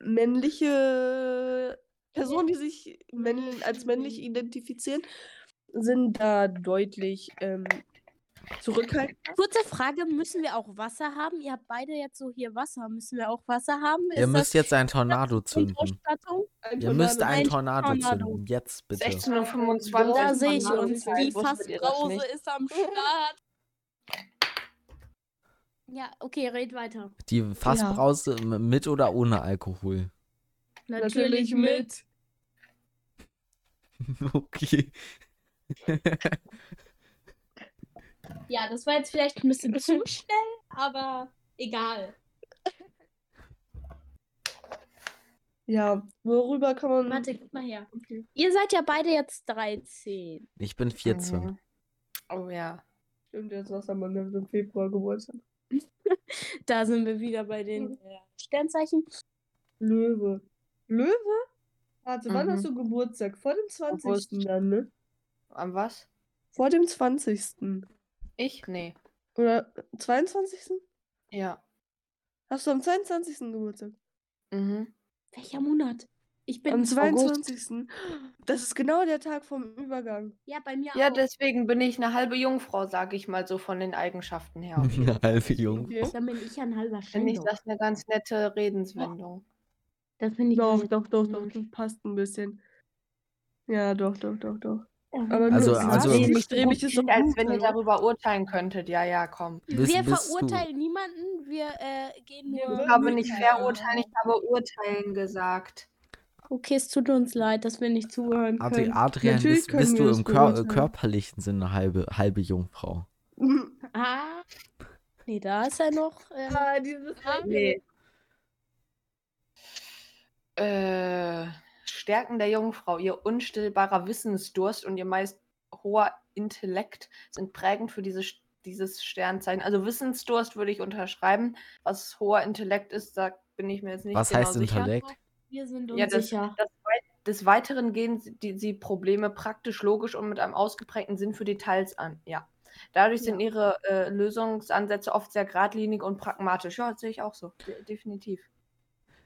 männliche Personen, die sich männlich, als männlich identifizieren, sind da deutlich ähm, zurückhaltend. Kurze Frage, müssen wir auch Wasser haben? Ihr habt beide jetzt so hier Wasser. Müssen wir auch Wasser haben? Ihr müsst das jetzt ein Tornado zünden. Ein Ihr müsst Tornado. ein Ein Tornado Tornado. zünden. Jetzt bitte. 16.25 Uhr. Da sehe ich uns. Die Fassbrause ist am Start. Ja, okay, red weiter. Die Fassbrause m- mit oder ohne Alkohol? Natürlich mit. [laughs] Okay. [laughs] Ja, das war jetzt vielleicht ein bisschen zu [laughs] schnell, aber egal. Ja, worüber kann man. Warte, gib mal her. Ihr seid ja beide jetzt 13. Ich bin 14. Mhm. Oh ja. Stimmt, jetzt was haben wir im Februar Geburtstag. [laughs] Da sind wir wieder bei den äh, Sternzeichen. Löwe. Löwe? Warte, wann Mhm. hast du Geburtstag? Vor dem 20. August. dann, ne? Am was? Vor dem 20. Ich? Nee. Oder 22. Ja. Hast du am 22. Geburtstag? Mhm. Welcher Monat? Ich bin Am August. 22. Das ist genau der Tag vom Übergang. Ja, bei mir Ja, auch. deswegen bin ich eine halbe Jungfrau, sage ich mal so von den Eigenschaften her. [laughs] Eine halbe Jung. Okay. Dann bin ich ein halber Finde ich das eine ganz nette Redenswendung. Das finde ich Doch, doch, doch, doch, das passt ein bisschen. Ja, doch, doch, doch, doch. Aber Also- also- nicht strebig ist doch Als gut, wenn ihr hallo. darüber urteilen könntet. Ja, ja, komm. Bist- wir bist du- verurteilen niemanden, wir äh, gehen nur. Ich habe nicht nicht urteilen. verurteilen, ich habe urteilen gesagt. Okay, es tut uns leid, dass wir nicht zuhören können. Adrian, Natürlich bist, können bist wir du im Kör körperlichen Sinne eine halbe, halbe Jungfrau? [laughs] Ah. Nee, da ist er noch. Äh, ah, dieses Nee. Äh, Stärken der Jungfrau, ihr unstillbarer Wissensdurst und ihr meist hoher Intellekt sind prägend für diese, dieses Sternzeichen. Also Wissensdurst würde ich unterschreiben. Was hoher Intellekt ist, da bin ich mir jetzt nicht Was genau heißt sicher. Intellekt? wir sind Ja, das, unsicher. das, des Weiteren gehen sie, die, sie Probleme praktisch, logisch und mit einem ausgeprägten Sinn für Details an. Ja. Dadurch sind ihre äh, Lösungsansätze oft sehr geradlinig und pragmatisch. Ja, das sehe ich auch so. De definitiv.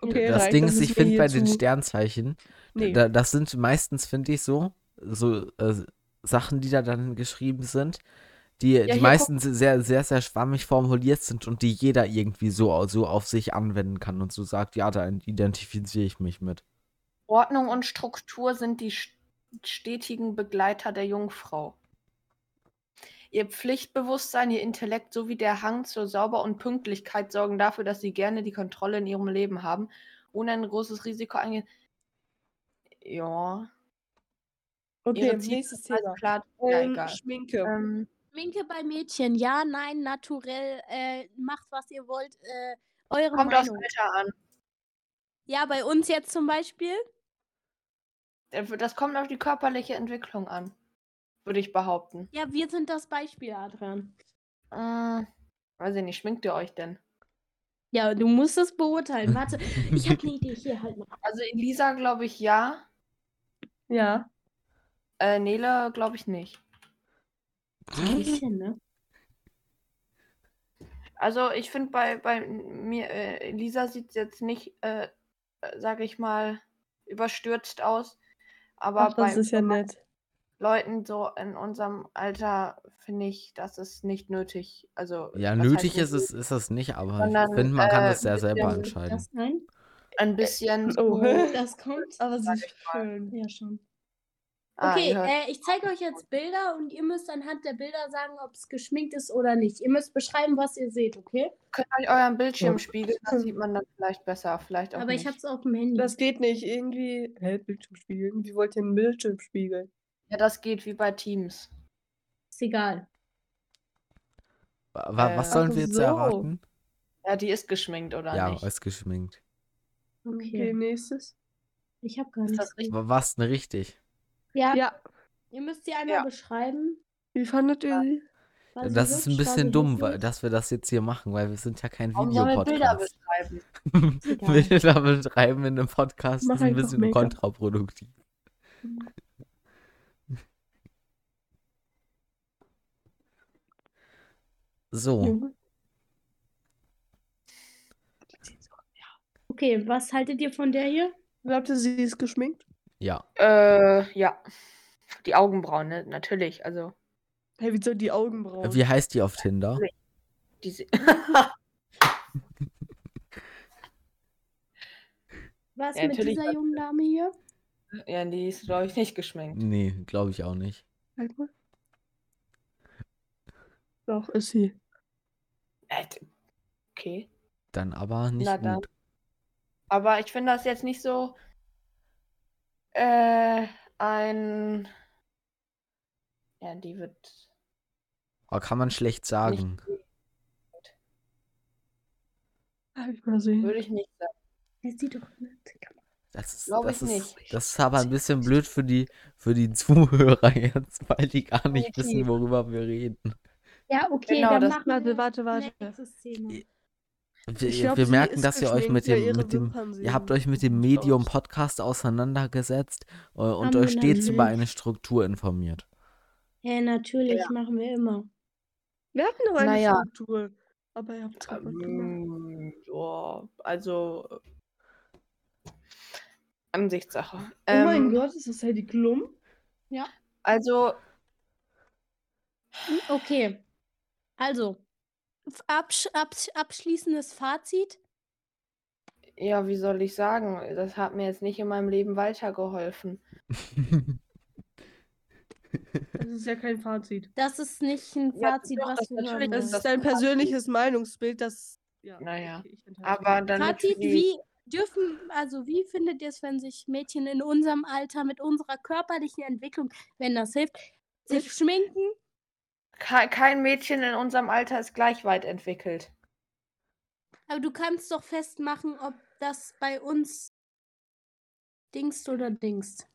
Okay, das reicht, Ding ist, ich finde bei den zu- Sternzeichen, Nee. da, das sind meistens, finde ich, so, so äh, Sachen, die da dann geschrieben sind, die, Ja, die meisten sehr, sehr, sehr schwammig formuliert sind und die jeder irgendwie so, so auf sich anwenden kann und so sagt, ja, da identifiziere ich mich mit. Ordnung und Struktur sind die st- stetigen Begleiter der Jungfrau. Ihr Pflichtbewusstsein, ihr Intellekt sowie der Hang zur Sauber und Pünktlichkeit sorgen dafür, dass sie gerne die Kontrolle in ihrem Leben haben, ohne ein großes Risiko eingehen. Ja. Okay, nächstes sind Thema. Klar, ja, Ähm, egal. Schminke. Ähm, Schminke bei Mädchen, ja, nein, naturell, äh, macht was ihr wollt, äh, eure kommt aufs Meinung. Alter an. Ja, bei uns jetzt zum Beispiel. Äh, Das kommt auf die körperliche Entwicklung an, würde ich behaupten. Ja, wir sind das Beispiel, Adrian. Äh, weiß ich nicht, schminkt ihr euch denn? Ja, du musst es beurteilen. [laughs] Warte, ich habe eine Idee. Hier, halt mal. Also Elisa glaube ich ja, Ja. äh, Nele glaube ich nicht. Ein bisschen, ne? Also ich finde bei, bei mir, äh, Elisa sieht jetzt nicht, äh, sage ich mal, überstürzt aus. Aber Ach, das bei ist ja nett. Leuten so in unserem Alter finde ich, das ist nicht nötig. Also Ja, nötig ist es, ist es nicht, aber Sondern, ich finde, man kann äh, das sehr selber entscheiden. Ein bisschen. Oh. zu- [laughs] Das kommt. Aber sie Sag ist schön. Ja, schon. Ah, Okay, ihr hört- äh, ich zeige euch jetzt Bilder und ihr müsst anhand der Bilder sagen, ob es geschminkt ist oder nicht. Ihr müsst beschreiben, was ihr seht, okay? könnt euch euren Bildschirm spiegeln, das sieht man dann vielleicht besser, vielleicht auch Aber nicht. ich habe es auf dem Handy. Das geht nicht. Irgendwie. Hä, Bildschirmspiegel. Wie wollt ihr einen Bildschirmspiegel? Ja, das geht wie bei Teams. ist egal. Wa- wa- Was Äh, sollen ach wir jetzt so. erraten? Ja, die ist geschminkt, oder Ja, nicht? ist geschminkt. Okay, Okay. nächstes. Ich habe gar Ist nicht. das richtig? Wa- Was denn richtig? Ja, Ja. ihr müsst sie einmal Ja. beschreiben. Wie fandet ihr sie? War sie Das ist ein hübsch? War bisschen sie dumm, weil, hässlich? dass wir das jetzt hier machen, weil wir sind ja kein Warum sollen wir Bilder Videopodcast. beschreiben? [laughs] Egal. Bilder betreiben in einem Podcast Mach ist ein einfach bisschen Make-up. kontraproduktiv. So, Junge. Okay, was haltet ihr von der hier? Glaubt ihr, sie ist geschminkt? ja. Äh, ja. Die Augenbrauen, ne? Natürlich. Also, Hey, wie soll die Augenbrauen? Wie heißt die auf Tinder? die se- [laughs] Was Ja, mit dieser jungen Dame hier? ja, die ist, glaube ich, nicht geschminkt. Nee, glaube ich auch nicht. Zeig mal. Doch, ist sie. Äh, Okay. Dann aber nicht Na dann. gut. Aber ich finde das jetzt nicht so äh, ein. Ja, die wird. Aber kann man schlecht sagen. Darf ich mal sehen? Würde ich nicht sagen. Der sieht doch nicht. Das ist, Glaub das, ich ist, nicht. das ist aber ein bisschen blöd für die, für die [laughs] Zuhörer jetzt, weil die gar nicht wissen, worüber wir reden. Ja, okay, Genau, dann das- machen Warte, wir warte, warte. nächste Szene. Wir, Ich glaub, wir merken, dass ihr euch mit ja, dem, mit dem, ihr habt euch mit dem Medium. Podcast auseinandergesetzt äh, und euch stets über eine Struktur informiert. Ja, natürlich, Ja. machen wir immer. Wir hatten noch eine Naja. Struktur. Aber ihr habt es kaputt gemacht. Ähm, ja, also. äh, Ansichtssache. Oh mein Ähm, Gott, ist das Heidi Klum? Also, Hm, Okay. Also, absch absch abschließendes Fazit. ja, wie soll ich sagen? Das hat mir jetzt nicht in meinem Leben weitergeholfen. [laughs] Das ist ja kein Fazit. Das ist nicht ein Ja, Fazit, doch, was das hören Das ist dein persönliches Meinungsbild, das. Ja, Naja, okay, Aber damit Fazit, wie dürfen, also wie findet ihr es, wenn sich Mädchen in unserem Alter mit unserer körperlichen Entwicklung, wenn das hilft, sich schminken? Ke- Kein Mädchen in unserem Alter ist gleich weit entwickelt. Aber du kannst doch festmachen, ob das bei uns dingst oder dingst.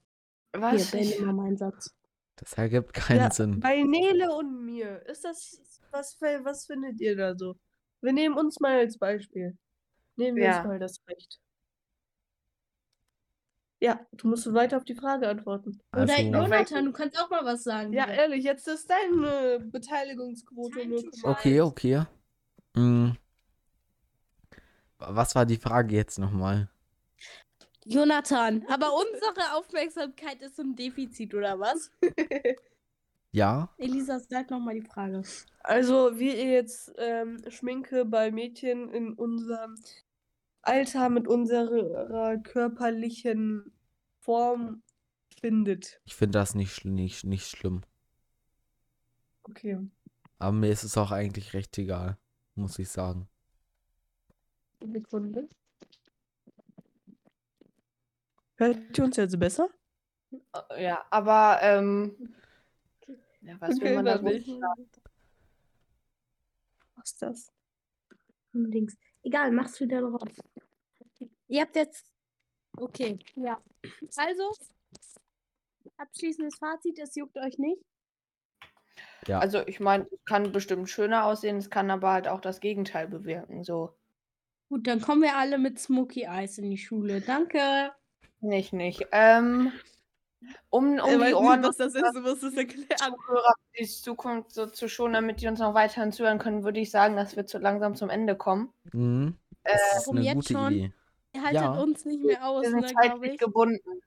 Hier, Was? beende Ich, mal meinen Satz. Das ergibt keinen Ja, Sinn. Bei Nele und mir, ist das. Was, für- was findet ihr da so? Wir nehmen uns mal als Beispiel. Nehmen wir Ja. uns mal das Recht. Ja, du musst weiter auf die Frage antworten. Oder Also, Jonathan, du kannst auch mal was sagen. Ja, hier. ehrlich, jetzt ist deine Beteiligungsquote Time to 0,1. okay, okay. Mm. Was war die Frage jetzt nochmal? Jonathan, aber [laughs] unsere Aufmerksamkeit ist im Defizit, oder was? [laughs] Ja? Elisa, sag nochmal die Frage. Also, wie ihr jetzt ähm, Schminke bei Mädchen in unserem Alter mit unserer körperlichen Form findet. Ich finde das nicht, nicht, nicht schlimm. Okay. Aber mir ist es auch eigentlich recht egal, muss ich sagen. Sekunde. Hört ihr uns jetzt besser? Äh, Ja, aber ähm, ja, was will Okay, man da nicht. Was ist das? Links. Egal, mach's wieder drauf. Ihr habt jetzt. Okay, ja. Also, abschließendes Fazit, es juckt euch nicht. Ja. Also ich meine, es kann bestimmt schöner aussehen, es kann aber halt auch das Gegenteil bewirken. So. Gut, dann kommen wir alle mit Smoky Eyes in die Schule. Danke. Nicht, nicht. Ähm, um, um Er die Ohren nicht, was das ist, du musst es erklären. Zuhörer die Zukunft so zu schonen, damit die uns noch weiterhin zuhören können, würde ich sagen, dass wir zu langsam zum Ende kommen. Mhm. Das ist Warum eine jetzt gute schon? Idee. Ihr haltet Ja. uns nicht mehr aus, Wir ne, sind glaube zeitlich ich. gebunden.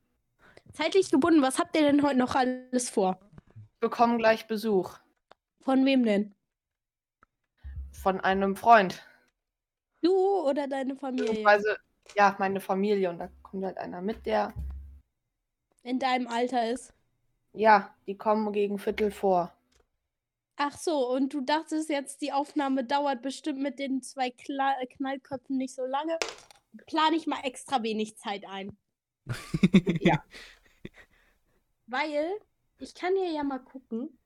Zeitlich gebunden, was habt ihr denn heute noch alles vor? Wir bekommen gleich Besuch Von wem denn? von einem Freund. Du oder deine Familie? Beziehungsweise, ja, meine Familie. Und da kommt halt einer mit, der, In deinem Alter ist. ja, die kommen gegen Viertel vor. Ach so, und du dachtest jetzt, die Aufnahme dauert bestimmt mit den zwei Kla äh, Knallköpfen nicht so lange. Plane ich mal extra wenig Zeit ein. [laughs] Ja. Weil, ich kann hier ja mal gucken.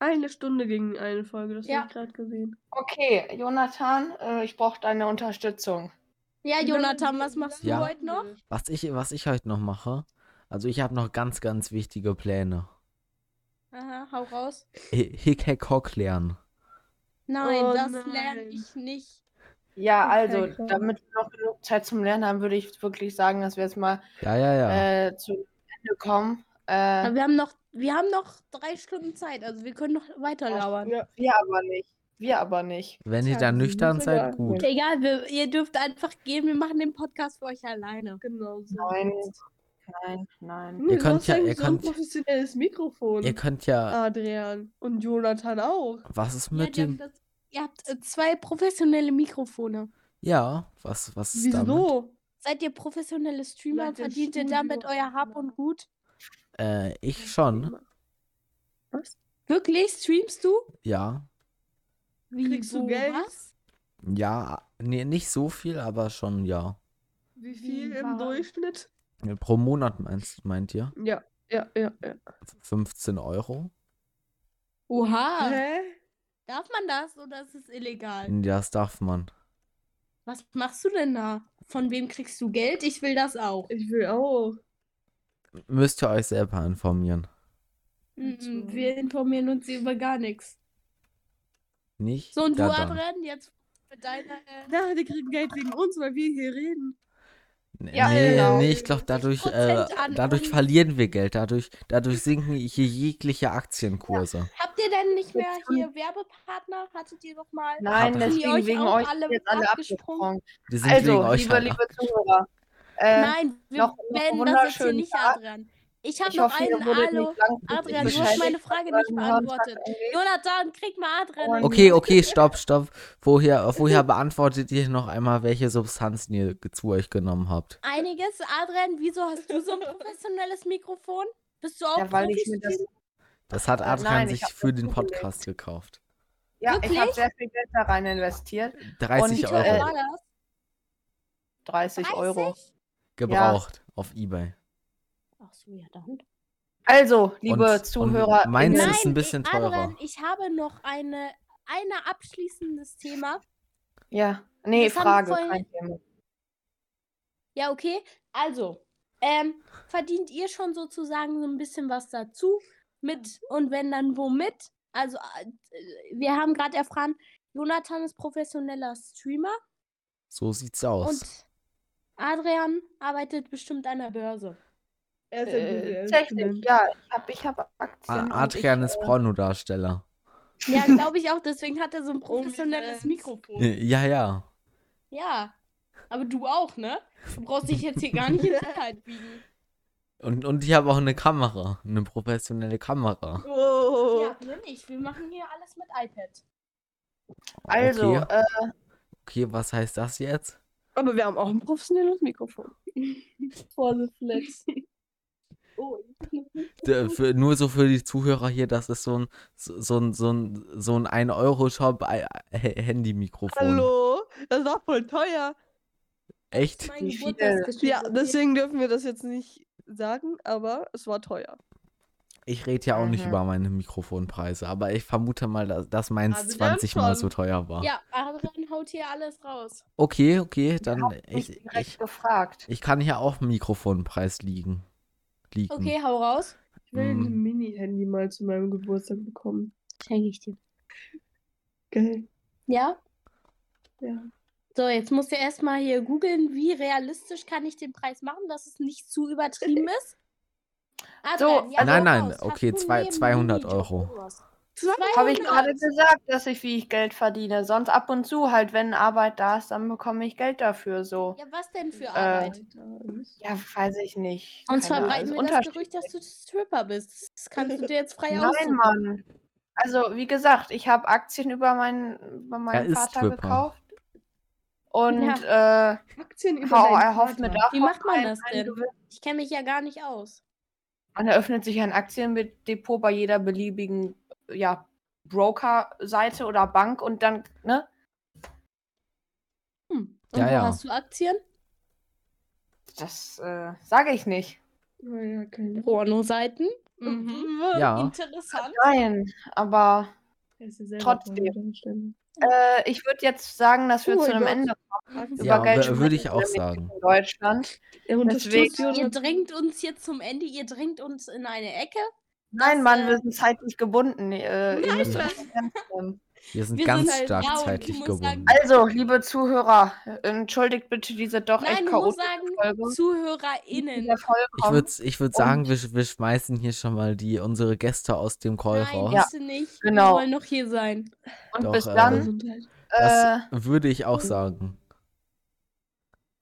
Eine Stunde ging eine Folge, das Ja. habe ich gerade gesehen. Okay, Jonathan, äh, ich brauche deine Unterstützung. Ja, Jonathan, was machst Ja. du heute noch? Was ich, was ich heute noch mache, also ich habe noch ganz, ganz wichtige Pläne. Aha, hau raus. Hi- Hick, Hack, Hock lernen. Nein, Oh das lerne ich nicht. Ja, Okay, also, damit wir noch genug Zeit zum Lernen haben, würde ich wirklich sagen, dass wir jetzt mal Ja, ja, ja. äh, zu Ende kommen. Äh, wir haben noch, wir haben noch drei Stunden Zeit, also wir können noch weiter labern. Ja. wir aber nicht. Wir aber nicht. Wenn ihr dann nüchtern seid, egal. gut. Egal, wir, ihr dürft einfach gehen, wir machen den Podcast für euch alleine. Genau so. Nein, nein, nein. Hm, Ihr könnt ja- ihr so ein könnt- professionelles Mikrofon. Ihr könnt ja, Adrian. Und Jonathan auch. was ist Ja, mit haben dem, das, ihr habt äh, zwei professionelle Mikrofone. ja, was, was ist damit? Wieso? Seid ihr professionelle Streamer? Ihr Verdient ihr damit euer Hab und Gut? Äh, ich schon, Was? Wirklich? Streamst du? ja. Wie, Kriegst du Geld? Was? Ja, nee, nicht so viel, aber schon, ja. Wie viel Wie im Durchschnitt? Pro Monat meinst, meint ihr? Ja, ja, ja, ja. 15 Euro? Oha. Hä? Darf man das oder ist es illegal? Das darf man. Was machst du denn da? Von wem kriegst du Geld? Ich will das auch. Ich will auch. Müsst ihr euch selber informieren. Mhm, Wir informieren uns über gar nichts. Nicht? So, und du. Adrian, jetzt mit deiner. Äh, Na, die kriegen Geld wegen uns, weil wir hier reden. Nee, Ja, nee, genau. nee, ich glaube, dadurch, äh, 60% an dadurch verlieren wir Geld. Dadurch, dadurch sinken hier jegliche Aktienkurse. habt ihr denn nicht mehr hier Werbepartner? Hattet ihr doch mal? Nein, Hab- deswegen euch wegen euch alle sind jetzt alle abgesprungen? Die sind wegen Also, euch liebe, halt liebe Zuhörer, äh, Nein, wir noch- noch beenden das jetzt hier nicht, Tag. Adrian. Ich habe noch hoffe, einen. langfristig Adrian, du hast meine Frage nicht beantwortet. Jonathan, krieg mal Adrian. Okay, okay, stopp, stopp. Vorher, vorher [laughs] beantwortet ihr noch einmal, welche Substanzen ihr zu euch genommen habt. Einiges. Adrian, wieso hast du so ein professionelles Mikrofon? Bist du auch Ja, weil ich mir das. Das hat Äh, Adrian nein, ich sich für den. Podcast gekauft. Ja, ich habe Wirklich? sehr viel Geld da rein investiert. 30 Und, äh, Euro war das? 30 Euro. gebraucht auf Ebay. Ach so, ja dann. Also, liebe Und- Zuhörer, und meins innen- ist ein bisschen ich, teurer. Adrian, ich habe noch eine, eine abschließendes Thema. ja, nee, Das Frage, vorhin- kein Thema. Ja, okay. Also, ähm, verdient ihr schon sozusagen so ein bisschen was dazu? Mit und wenn dann womit? Also, äh, wir haben gerade erfahren, Jonathan ist professioneller Streamer So sieht's aus. und Adrian arbeitet bestimmt an der Börse. Er ist Äh, Technik, Student. ja, ich habe ich hab Aktien. A- und Adrian ich, ist äh, Pornodarsteller. Ja, glaube ich auch, [laughs] deswegen hat er so ein professionelles. Mikrofon. Ja, ja. Ja. Aber du auch, ne? Du brauchst dich jetzt hier gar nicht in [laughs] Sicherheit biegen. Und, und ich habe auch eine Kamera. Eine professionelle Kamera. Oh, wir nicht. Wir machen hier alles mit iPad. Also, Okay. äh, Okay, was heißt das jetzt? Aber wir haben auch ein professionelles Mikrofon. [laughs] Flex. Oh, D- Für, nur so für die Zuhörer hier, das ist so ein, so so ein, so ein, so ein 1-Euro-Shop äh, H- Handy-Mikrofon. hallo? Das war voll teuer. Echt? Mein. Ja, deswegen dürfen wir das jetzt nicht sagen, aber es war teuer. Ich rede ja auch nicht Mhm. über meine Mikrofonpreise, aber ich vermute mal, dass, dass meins Also dann 20 mal schon. so teuer war. Ja, Adrian haut hier alles raus. Okay, okay, dann nicht ich, direkt ich, gefragt. ich kann hier auch Mikrofonpreis liegen. Liegen. Okay, hau raus. Ich will ein Hm. Mini-Handy mal zu meinem Geburtstag bekommen. Schenke ich dir. Geil. Ja? Ja. So, jetzt musst du erstmal hier googeln, wie realistisch kann ich den Preis machen, dass es nicht zu übertrieben [laughs] ist. Adrian, ja, Nein, nein, raus. Okay, zwei- neben 200 Minijob Euro. Habe ich gerade 200? gesagt, dass ich wie ich Geld verdiene. Sonst ab und zu halt, wenn Arbeit da ist, dann bekomme ich Geld dafür so. Ja, was denn für Äh, Arbeit? Ja, weiß ich nicht. Keine Ahnung, verbreiten ist wir das. Gerücht, dass du Stripper bist. Das kannst du dir jetzt frei Nein, aussuchen. Mann. Also, wie gesagt, ich habe Aktien über meinen, über meinen ist Vater gekauft. Und äh, Aktien über hau- erhofft mir Vater. davon Wie macht man das denn? Gewinn. Ich kenne mich ja gar nicht aus. Man eröffnet sich ein Aktiendepot bei jeder beliebigen ja, Broker-Seite oder Bank und dann, ne? Hm. Und Ja, wo ja. hast du Aktien? Das äh, sage ich nicht. Pornoseiten. Mhm. Ja. Interessant. Nein, aber Er Trotzdem. Äh, ich würde jetzt sagen, dass wir Oh zu einem Gott. Ende über Ja, würde ich auch sagen. in Deutschland. Deswegen- Ihr drängt uns jetzt zum Ende, ihr drängt uns in eine Ecke. Nein, Das, Mann, äh, wir sind zeitlich gebunden. Äh, ihr Nein, müsst nehmen. Wir sind Wir ganz sind halt- stark ich zeitlich gebunden. sagen- Also, liebe Zuhörer, entschuldigt bitte diese doch Nein, echt chaotische sagen, Folge. ZuhörerInnen. Ich würde ich würd sagen, wir, wir schmeißen hier schon mal die, unsere Gäste aus dem Call Nein, raus. Ja, nicht. genau. Wir wollen noch hier sein. Und Doch, bis äh, dann. Gesundheit. Das Äh, würde ich auch sagen.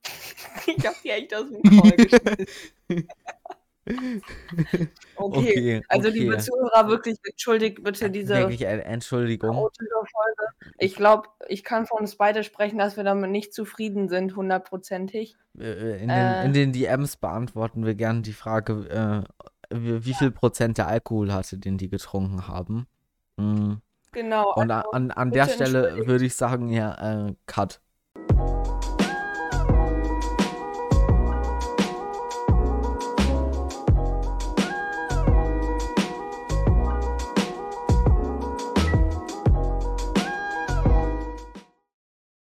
[laughs] ich hab die echt aus dem [laughs] Call geschmissen. [laughs] Okay. Okay, Also, okay. liebe Zuhörer, wirklich entschuldigt bitte diese Wirklich, äh, Entschuldigung. Ich glaube, ich kann von uns beide sprechen, dass wir damit nicht zufrieden sind, hundertprozentig. Äh, In den, Äh. in den DMs beantworten wir gerne die Frage, äh, wie, viel Prozent der Alkohol hatte, den die getrunken haben. Mm. Genau. Und also, an, an der Stelle würde ich sagen, ja, äh, Cut.